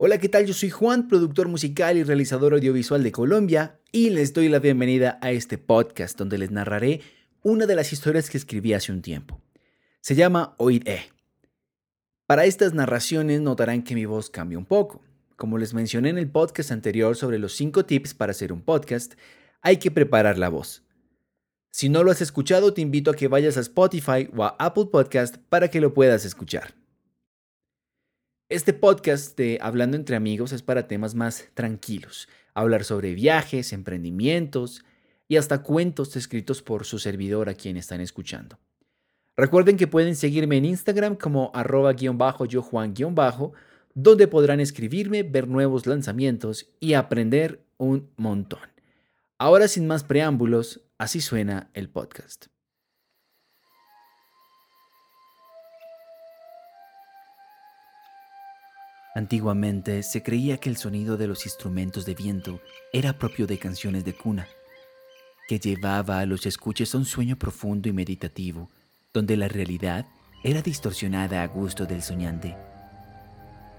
Hola, ¿qué tal? Yo soy Juan, productor musical y realizador audiovisual de Colombia, y les doy la bienvenida a este podcast donde les narraré una de las historias que escribí hace un tiempo. Se llama Oíd E. Para estas narraciones notarán que mi voz cambia un poco. Como les mencioné en el podcast anterior sobre los 5 tips para hacer un podcast, hay que preparar la voz. Si no lo has escuchado, te invito a que vayas a Spotify o a Apple Podcast para que lo puedas escuchar. Este podcast de Hablando entre amigos es para temas más tranquilos, hablar sobre viajes, emprendimientos y hasta cuentos escritos por su servidor a quien están escuchando. Recuerden que pueden seguirme en Instagram como arroba guion bajo yo Juan guion bajo, donde podrán escribirme, ver nuevos lanzamientos y aprender un montón. Ahora sin más preámbulos, así suena el podcast. Antiguamente se creía que el sonido de los instrumentos de viento era propio de canciones de cuna, que llevaba a los escuches a un sueño profundo y meditativo, donde la realidad era distorsionada a gusto del soñante.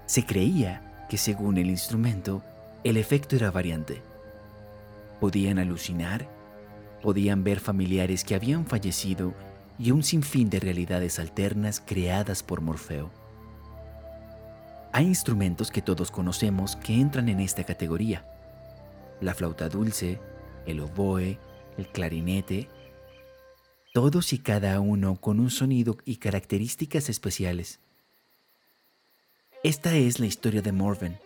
Se creía que según el instrumento, el efecto era variante. Podían alucinar, podían ver familiares que habían fallecido y un sinfín de realidades alternas creadas por Morfeo. Hay instrumentos que todos conocemos que entran en esta categoría. La flauta dulce, el oboe, el clarinete, todos y cada uno con un sonido y características especiales. Esta es la historia de Morven,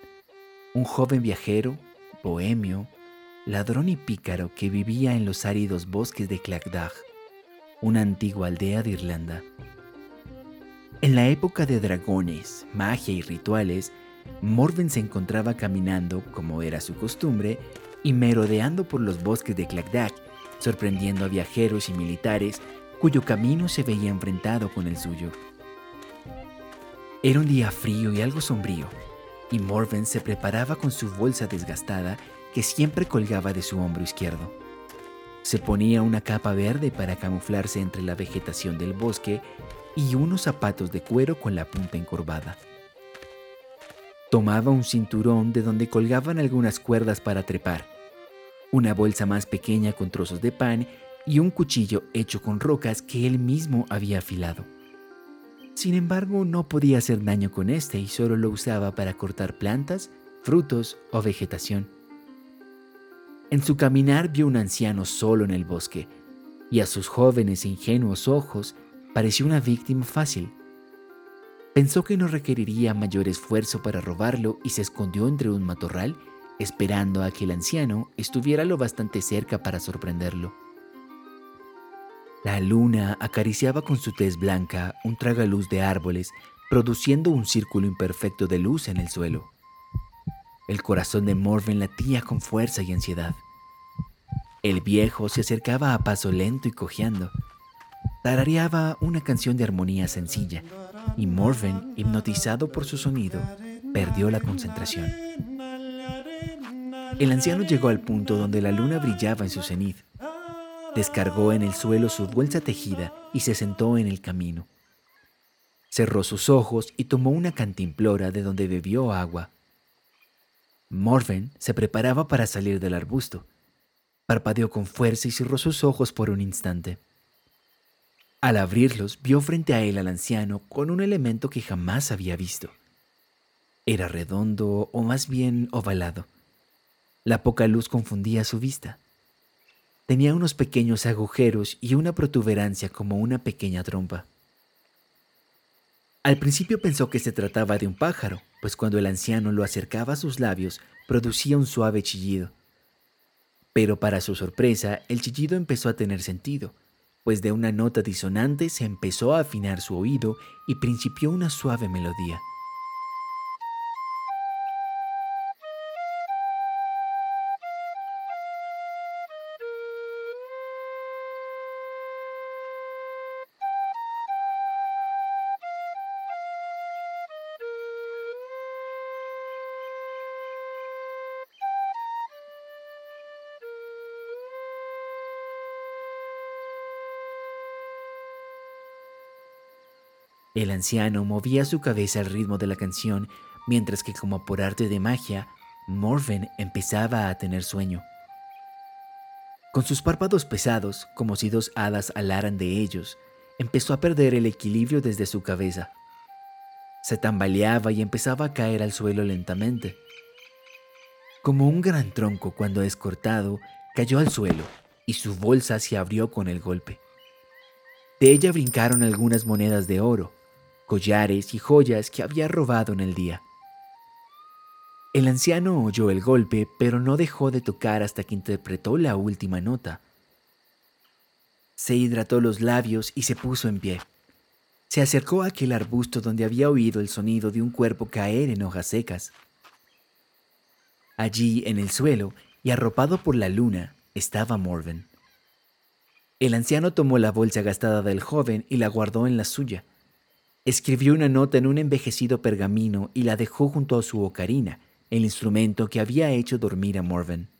un joven viajero, bohemio, ladrón y pícaro que vivía en los áridos bosques de Clacdag, una antigua aldea de Irlanda. En la época de dragones, magia y rituales, Morven se encontraba caminando, como era su costumbre, y merodeando por los bosques de Clacdac, sorprendiendo a viajeros y militares cuyo camino se veía enfrentado con el suyo. Era un día frío y algo sombrío, y Morven se preparaba con su bolsa desgastada que siempre colgaba de su hombro izquierdo. Se ponía una capa verde para camuflarse entre la vegetación del bosque y unos zapatos de cuero con la punta encorvada. Tomaba un cinturón de donde colgaban algunas cuerdas para trepar, una bolsa más pequeña con trozos de pan y un cuchillo hecho con rocas que él mismo había afilado. Sin embargo, no podía hacer daño con este y solo lo usaba para cortar plantas, frutos o vegetación. En su caminar vio un anciano solo en el bosque, y a sus jóvenes e ingenuos ojos pareció una víctima fácil. Pensó que no requeriría mayor esfuerzo para robarlo y se escondió entre un matorral esperando a que el anciano estuviera lo bastante cerca para sorprenderlo. La luna acariciaba con su tez blanca un tragaluz de árboles, produciendo un círculo imperfecto de luz en el suelo. El corazón de Morven latía con fuerza y ansiedad. El viejo se acercaba a paso lento y cojeando, Tarareaba una canción de armonía sencilla y Morven, hipnotizado por su sonido, perdió la concentración. El anciano llegó al punto donde la luna brillaba en su cenit. Descargó en el suelo su bolsa tejida y se sentó en el camino. Cerró sus ojos y tomó una cantimplora de donde bebió agua. Morven se preparaba para salir del arbusto. Parpadeó con fuerza y cerró sus ojos por un instante. Al abrirlos, vio frente a él al anciano con un elemento que jamás había visto. Era redondo o más bien ovalado. La poca luz confundía su vista. Tenía unos pequeños agujeros y una protuberancia como una pequeña trompa. Al principio pensó que se trataba de un pájaro, pues cuando el anciano lo acercaba a sus labios producía un suave chillido. Pero para su sorpresa, el chillido empezó a tener sentido pues de una nota disonante se empezó a afinar su oído y principió una suave melodía. El anciano movía su cabeza al ritmo de la canción mientras que como por arte de magia, Morven empezaba a tener sueño. Con sus párpados pesados, como si dos hadas alaran de ellos, empezó a perder el equilibrio desde su cabeza. Se tambaleaba y empezaba a caer al suelo lentamente. Como un gran tronco cuando es cortado, cayó al suelo y su bolsa se abrió con el golpe. De ella brincaron algunas monedas de oro, collares y joyas que había robado en el día. El anciano oyó el golpe, pero no dejó de tocar hasta que interpretó la última nota. Se hidrató los labios y se puso en pie. Se acercó a aquel arbusto donde había oído el sonido de un cuerpo caer en hojas secas. Allí, en el suelo, y arropado por la luna, estaba Morven. El anciano tomó la bolsa gastada del joven y la guardó en la suya. Escribió una nota en un envejecido pergamino y la dejó junto a su ocarina, el instrumento que había hecho dormir a Morven.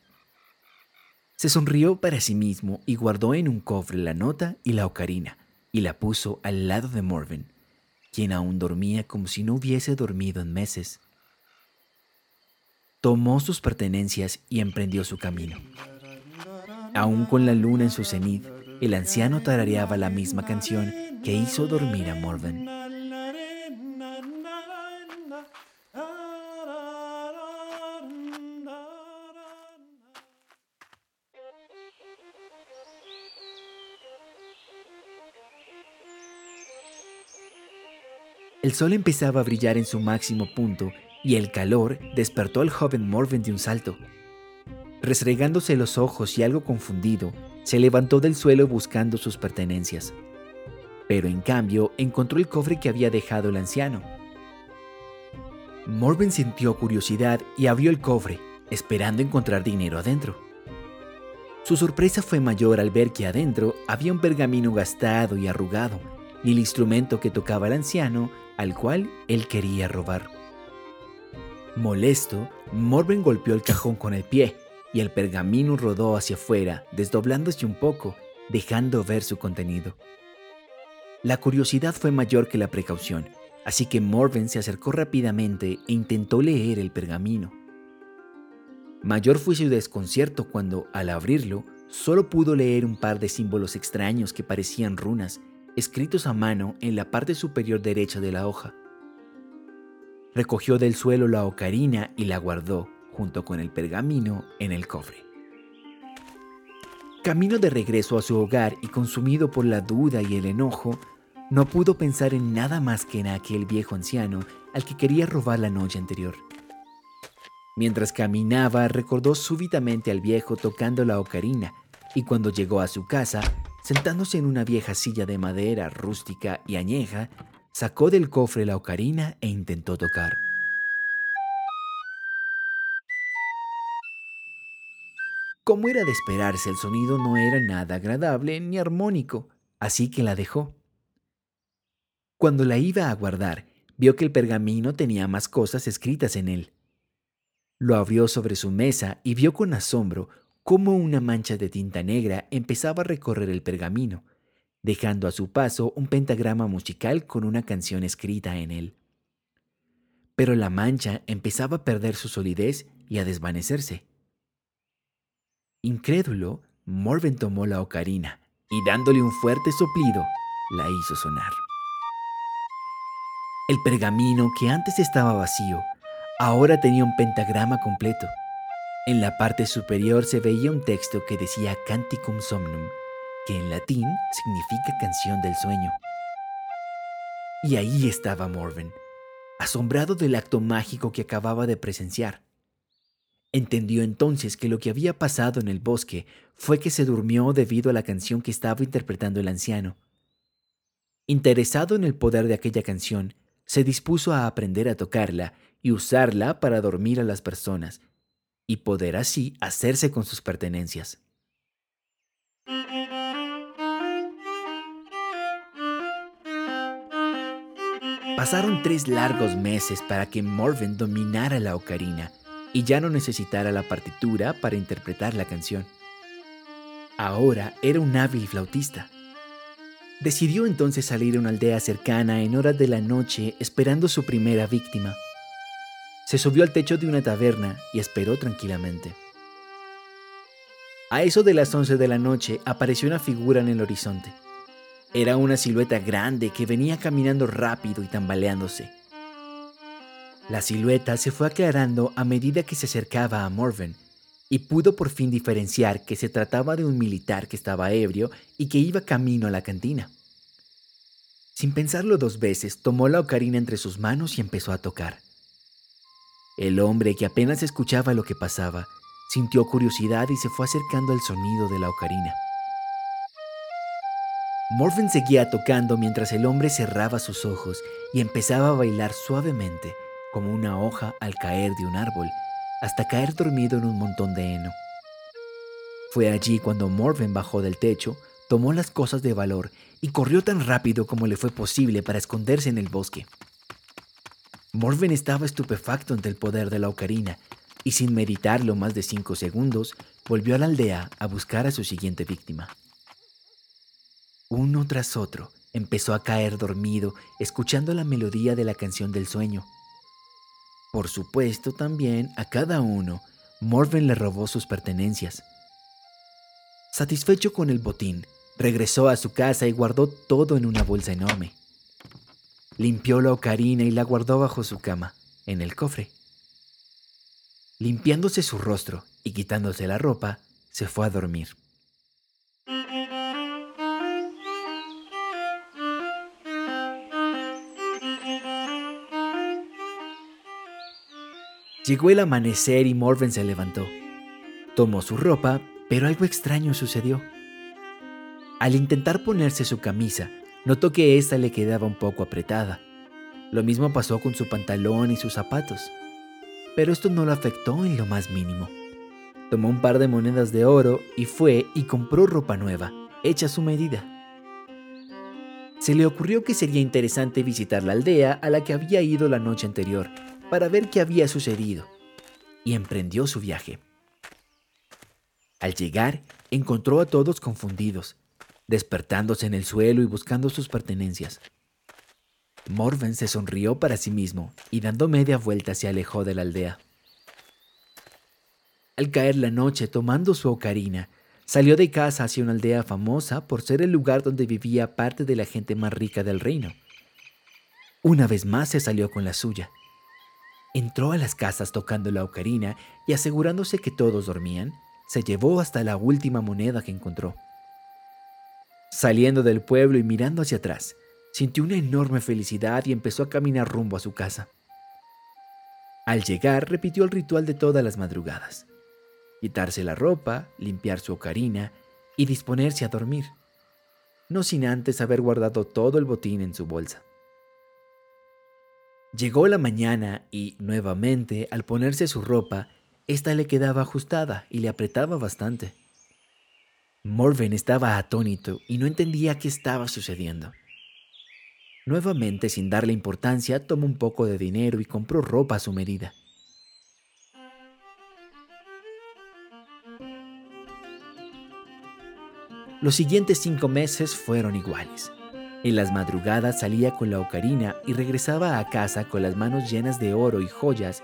Se sonrió para sí mismo y guardó en un cofre la nota y la ocarina, y la puso al lado de Morven, quien aún dormía como si no hubiese dormido en meses. Tomó sus pertenencias y emprendió su camino. Aún con la luna en su cenit, el anciano tarareaba la misma canción que hizo dormir a Morven. El sol empezaba a brillar en su máximo punto y el calor despertó al joven Morven de un salto. Resregándose los ojos y algo confundido, se levantó del suelo buscando sus pertenencias. Pero en cambio encontró el cofre que había dejado el anciano. Morven sintió curiosidad y abrió el cofre, esperando encontrar dinero adentro. Su sorpresa fue mayor al ver que adentro había un pergamino gastado y arrugado, y el instrumento que tocaba el anciano al cual él quería robar. Molesto, Morven golpeó el cajón con el pie y el pergamino rodó hacia afuera, desdoblándose un poco, dejando ver su contenido. La curiosidad fue mayor que la precaución, así que Morven se acercó rápidamente e intentó leer el pergamino. Mayor fue su desconcierto cuando, al abrirlo, solo pudo leer un par de símbolos extraños que parecían runas escritos a mano en la parte superior derecha de la hoja. Recogió del suelo la ocarina y la guardó, junto con el pergamino, en el cofre. Camino de regreso a su hogar y consumido por la duda y el enojo, no pudo pensar en nada más que en aquel viejo anciano al que quería robar la noche anterior. Mientras caminaba, recordó súbitamente al viejo tocando la ocarina, y cuando llegó a su casa, Sentándose en una vieja silla de madera rústica y añeja, sacó del cofre la ocarina e intentó tocar. Como era de esperarse, el sonido no era nada agradable ni armónico, así que la dejó. Cuando la iba a guardar, vio que el pergamino tenía más cosas escritas en él. Lo abrió sobre su mesa y vio con asombro cómo una mancha de tinta negra empezaba a recorrer el pergamino, dejando a su paso un pentagrama musical con una canción escrita en él. Pero la mancha empezaba a perder su solidez y a desvanecerse. Incrédulo, Morven tomó la ocarina y dándole un fuerte soplido, la hizo sonar. El pergamino que antes estaba vacío, ahora tenía un pentagrama completo. En la parte superior se veía un texto que decía Canticum Somnum, que en latín significa canción del sueño. Y ahí estaba Morven, asombrado del acto mágico que acababa de presenciar. Entendió entonces que lo que había pasado en el bosque fue que se durmió debido a la canción que estaba interpretando el anciano. Interesado en el poder de aquella canción, se dispuso a aprender a tocarla y usarla para dormir a las personas y poder así hacerse con sus pertenencias. Pasaron tres largos meses para que Morven dominara la ocarina y ya no necesitara la partitura para interpretar la canción. Ahora era un hábil flautista. Decidió entonces salir a una aldea cercana en horas de la noche esperando su primera víctima. Se subió al techo de una taberna y esperó tranquilamente. A eso de las 11 de la noche apareció una figura en el horizonte. Era una silueta grande que venía caminando rápido y tambaleándose. La silueta se fue aclarando a medida que se acercaba a Morven y pudo por fin diferenciar que se trataba de un militar que estaba ebrio y que iba camino a la cantina. Sin pensarlo dos veces, tomó la ocarina entre sus manos y empezó a tocar. El hombre, que apenas escuchaba lo que pasaba, sintió curiosidad y se fue acercando al sonido de la ocarina. Morven seguía tocando mientras el hombre cerraba sus ojos y empezaba a bailar suavemente, como una hoja al caer de un árbol, hasta caer dormido en un montón de heno. Fue allí cuando Morven bajó del techo, tomó las cosas de valor y corrió tan rápido como le fue posible para esconderse en el bosque. Morven estaba estupefacto ante el poder de la ocarina y sin meditarlo más de cinco segundos, volvió a la aldea a buscar a su siguiente víctima. Uno tras otro empezó a caer dormido escuchando la melodía de la canción del sueño. Por supuesto, también a cada uno, Morven le robó sus pertenencias. Satisfecho con el botín, regresó a su casa y guardó todo en una bolsa enorme. Limpió la ocarina y la guardó bajo su cama, en el cofre. Limpiándose su rostro y quitándose la ropa, se fue a dormir. Llegó el amanecer y Morven se levantó. Tomó su ropa, pero algo extraño sucedió. Al intentar ponerse su camisa, notó que ésta le quedaba un poco apretada. Lo mismo pasó con su pantalón y sus zapatos. Pero esto no lo afectó en lo más mínimo. Tomó un par de monedas de oro y fue y compró ropa nueva, hecha a su medida. Se le ocurrió que sería interesante visitar la aldea a la que había ido la noche anterior para ver qué había sucedido, y emprendió su viaje. Al llegar, encontró a todos confundidos, despertándose en el suelo y buscando sus pertenencias. Morven se sonrió para sí mismo y dando media vuelta se alejó de la aldea. Al caer la noche, tomando su ocarina, salió de casa hacia una aldea famosa por ser el lugar donde vivía parte de la gente más rica del reino. Una vez más se salió con la suya Entró a las casas tocando la ocarina y asegurándose que todos dormían, se llevó hasta la última moneda que encontró. Saliendo del pueblo y mirando hacia atrás, sintió una enorme felicidad y empezó a caminar rumbo a su casa. Al llegar, repitió el ritual de todas las madrugadas. Quitarse la ropa, limpiar su ocarina y disponerse a dormir, no sin antes haber guardado todo el botín en su bolsa. Llegó la mañana y, nuevamente, al ponerse su ropa, ésta le quedaba ajustada y le apretaba bastante. Morven estaba atónito y no entendía qué estaba sucediendo. Nuevamente, sin darle importancia, tomó un poco de dinero y compró ropa a su medida. Los siguientes cinco meses fueron iguales. En las madrugadas salía con la ocarina y regresaba a casa con las manos llenas de oro y joyas,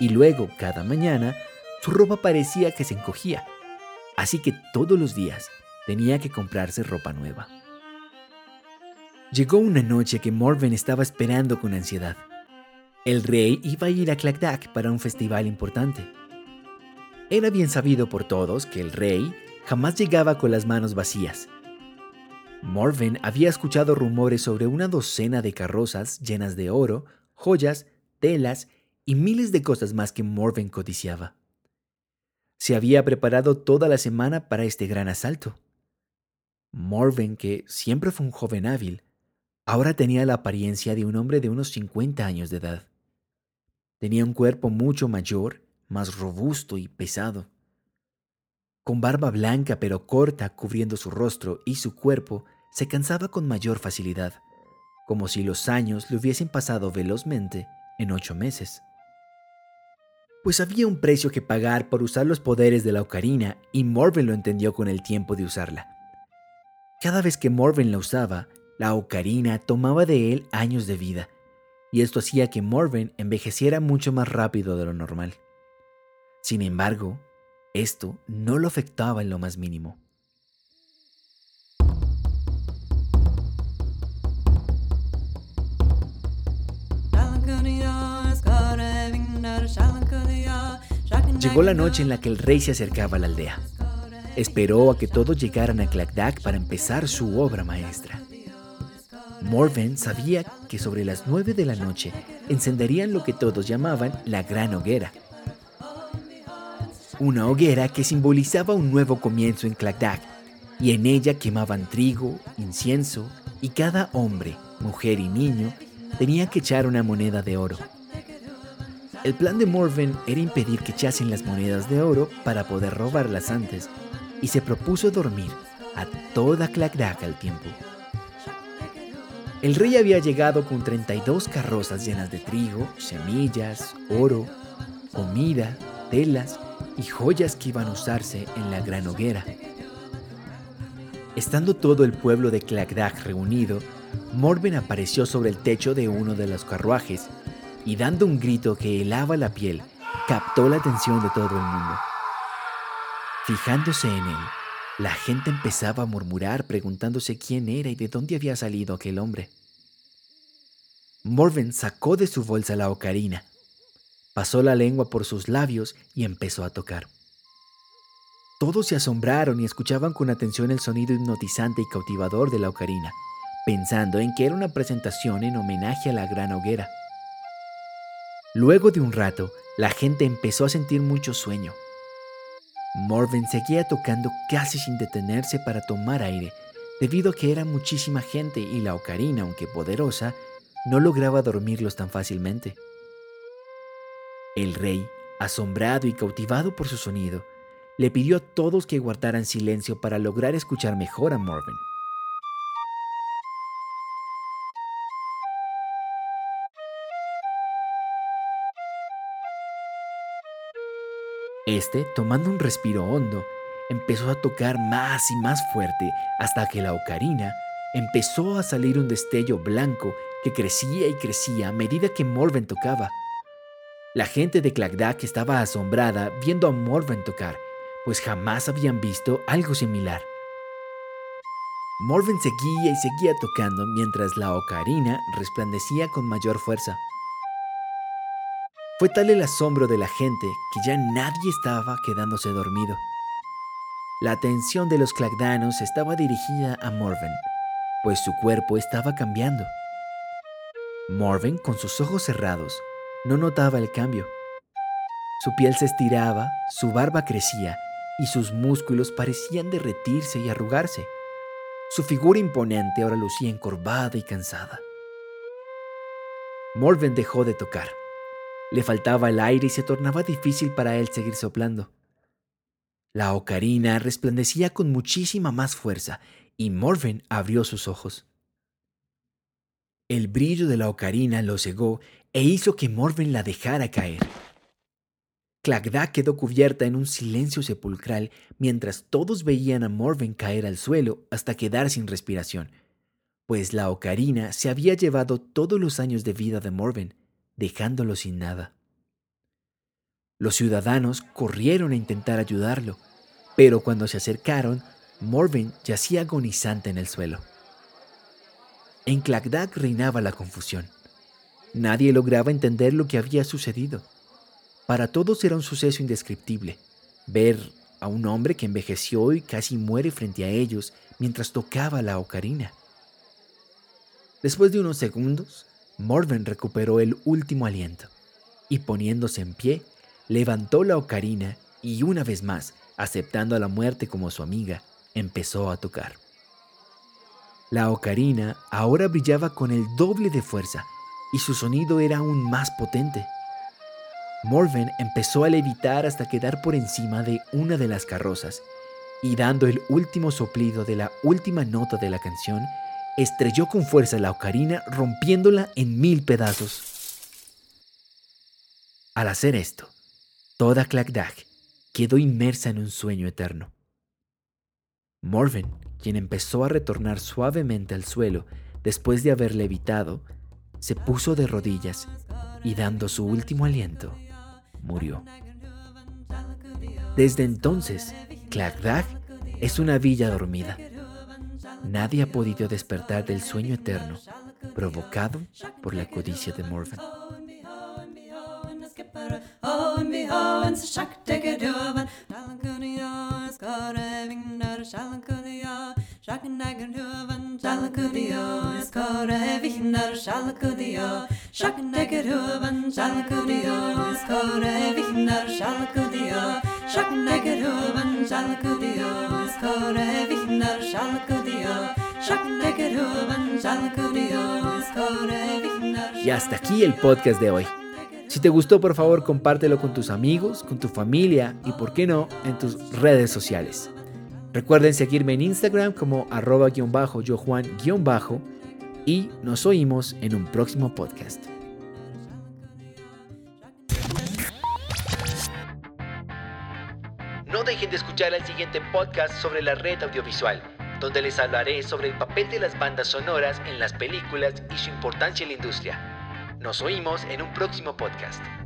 y luego, cada mañana, su ropa parecía que se encogía, así que todos los días tenía que comprarse ropa nueva. Llegó una noche que Morven estaba esperando con ansiedad. El rey iba a ir a Clackdack para un festival importante. Era bien sabido por todos que el rey jamás llegaba con las manos vacías, Morven había escuchado rumores sobre una docena de carrozas llenas de oro, joyas, telas y miles de cosas más que Morven codiciaba. Se había preparado toda la semana para este gran asalto. Morven, que siempre fue un joven hábil, ahora tenía la apariencia de un hombre de unos 50 años de edad. Tenía un cuerpo mucho mayor, más robusto y pesado. Con barba blanca pero corta cubriendo su rostro y su cuerpo, se cansaba con mayor facilidad, como si los años le hubiesen pasado velozmente en ocho meses. Pues había un precio que pagar por usar los poderes de la ocarina y Morven lo entendió con el tiempo de usarla. Cada vez que Morven la usaba, la ocarina tomaba de él años de vida, y esto hacía que Morven envejeciera mucho más rápido de lo normal. Sin embargo, esto no lo afectaba en lo más mínimo. Llegó la noche en la que el rey se acercaba a la aldea. Esperó a que todos llegaran a Clacdac para empezar su obra maestra. Morven sabía que sobre las nueve de la noche encenderían lo que todos llamaban la gran hoguera. Una hoguera que simbolizaba un nuevo comienzo en Clacdac, y en ella quemaban trigo, incienso, y cada hombre, mujer y niño tenía que echar una moneda de oro. El plan de Morven era impedir que echasen las monedas de oro para poder robarlas antes, y se propuso dormir a toda Clacdac al tiempo. El rey había llegado con 32 carrozas llenas de trigo, semillas, oro, comida, telas y joyas que iban a usarse en la gran hoguera. Estando todo el pueblo de Clacdac reunido, Morven apareció sobre el techo de uno de los carruajes y dando un grito que helaba la piel, captó la atención de todo el mundo. Fijándose en él, la gente empezaba a murmurar preguntándose quién era y de dónde había salido aquel hombre. Morven sacó de su bolsa la ocarina, pasó la lengua por sus labios y empezó a tocar. Todos se asombraron y escuchaban con atención el sonido hipnotizante y cautivador de la ocarina, pensando en que era una presentación en homenaje a la gran hoguera. Luego de un rato, la gente empezó a sentir mucho sueño Morven seguía tocando casi sin detenerse para tomar aire, debido a que era muchísima gente y la ocarina, aunque poderosa, no lograba dormirlos tan fácilmente. El rey, asombrado y cautivado por su sonido, le pidió a todos que guardaran silencio para lograr escuchar mejor a Morven. Este, tomando un respiro hondo, empezó a tocar más y más fuerte hasta que la ocarina empezó a salir un destello blanco que crecía y crecía a medida que Morven tocaba. La gente de Clagdac estaba asombrada viendo a Morven tocar, pues jamás habían visto algo similar. Morven seguía y seguía tocando mientras la ocarina resplandecía con mayor fuerza. Fue tal el asombro de la gente que ya nadie estaba quedándose dormido. La atención de los clagdanos estaba dirigida a Morven, pues su cuerpo estaba cambiando. Morven, con sus ojos cerrados, no notaba el cambio. Su piel se estiraba, su barba crecía y sus músculos parecían derretirse y arrugarse. Su figura imponente ahora lucía encorvada y cansada. Morven dejó de tocar. Le faltaba el aire y se tornaba difícil para él seguir soplando. La ocarina resplandecía con muchísima más fuerza y Morven abrió sus ojos. El brillo de la ocarina lo cegó e hizo que Morven la dejara caer. Clagda quedó cubierta en un silencio sepulcral mientras todos veían a Morven caer al suelo hasta quedar sin respiración, pues la ocarina se había llevado todos los años de vida de Morven dejándolo sin nada. Los ciudadanos corrieron a intentar ayudarlo, pero cuando se acercaron, Morven yacía agonizante en el suelo. En Clagdac reinaba la confusión. Nadie lograba entender lo que había sucedido. Para todos era un suceso indescriptible. Ver a un hombre que envejeció y casi muere frente a ellos mientras tocaba la ocarina. Después de unos segundos, Morven recuperó el último aliento y poniéndose en pie, levantó la ocarina y una vez más, aceptando a la muerte como su amiga, empezó a tocar. La ocarina ahora brillaba con el doble de fuerza y su sonido era aún más potente. Morven empezó a levitar hasta quedar por encima de una de las carrozas y dando el último soplido de la última nota de la canción, estrelló con fuerza la ocarina rompiéndola en mil pedazos. Al hacer esto, toda Clagdac quedó inmersa en un sueño eterno. Morven, quien empezó a retornar suavemente al suelo después de haber levitado, se puso de rodillas y dando su último aliento, murió. Desde entonces, Clagdag es una villa dormida. Nadie ha podido despertar del sueño eterno provocado por la codicia de Morven. Y hasta aquí el podcast de hoy. Si te gustó, por favor, compártelo con tus amigos, con tu familia y, por qué no, en tus redes sociales. Recuerden seguirme en Instagram como arroba-yo Juan-bajo y nos oímos en un próximo podcast. Escuchar el siguiente podcast sobre la red audiovisual, donde les hablaré sobre el papel de las bandas sonoras en las películas y su importancia en la industria. Nos oímos en un próximo podcast.